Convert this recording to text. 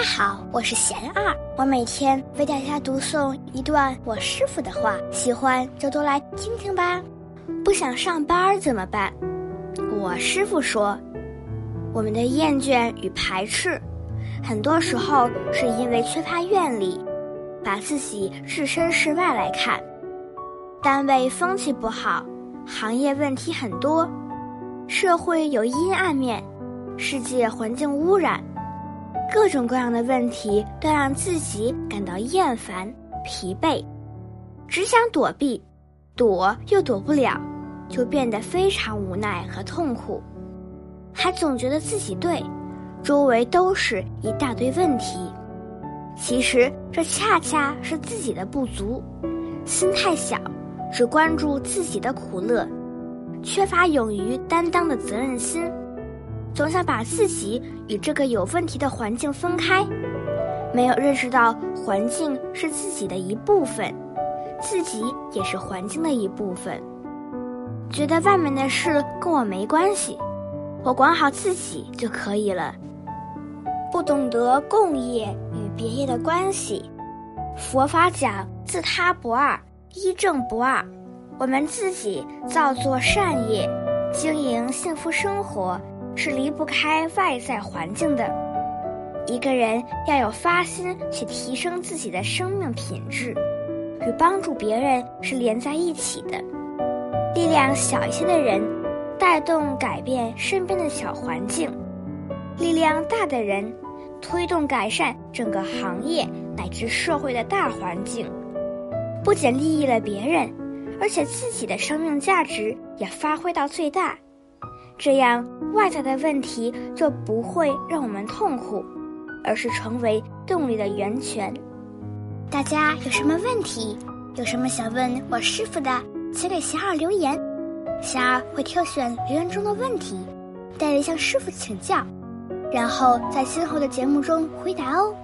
大家好，我是贤二，我每天为大家读诵一段我师傅的话，喜欢就多来听听吧。不想上班怎么办？我师傅说，我们的厌倦与排斥，很多时候是因为缺乏愿力，把自己置身事外来看。单位风气不好，行业问题很多，社会有阴暗面，世界环境污染。各种各样的问题都让自己感到厌烦、疲惫，只想躲避，躲又躲不了，就变得非常无奈和痛苦，还总觉得自己对，周围都是一大堆问题。其实这恰恰是自己的不足，心太小，只关注自己的苦乐，缺乏勇于担当的责任心。总想把自己与这个有问题的环境分开，没有认识到环境是自己的一部分，自己也是环境的一部分。觉得外面的事跟我没关系，我管好自己就可以了。不懂得共业与别业的关系。佛法讲自他不二，一正不二。我们自己造作善业，经营幸福生活。是离不开外在环境的。一个人要有发心去提升自己的生命品质，与帮助别人是连在一起的。力量小一些的人，带动改变身边的小环境；力量大的人，推动改善整个行业乃至社会的大环境。不仅利益了别人，而且自己的生命价值也发挥到最大。这样，外在的问题就不会让我们痛苦，而是成为动力的源泉。大家有什么问题，有什么想问我师傅的，请给霞儿留言，霞儿会挑选留言中的问题，带着向师傅请教，然后在今后的节目中回答哦。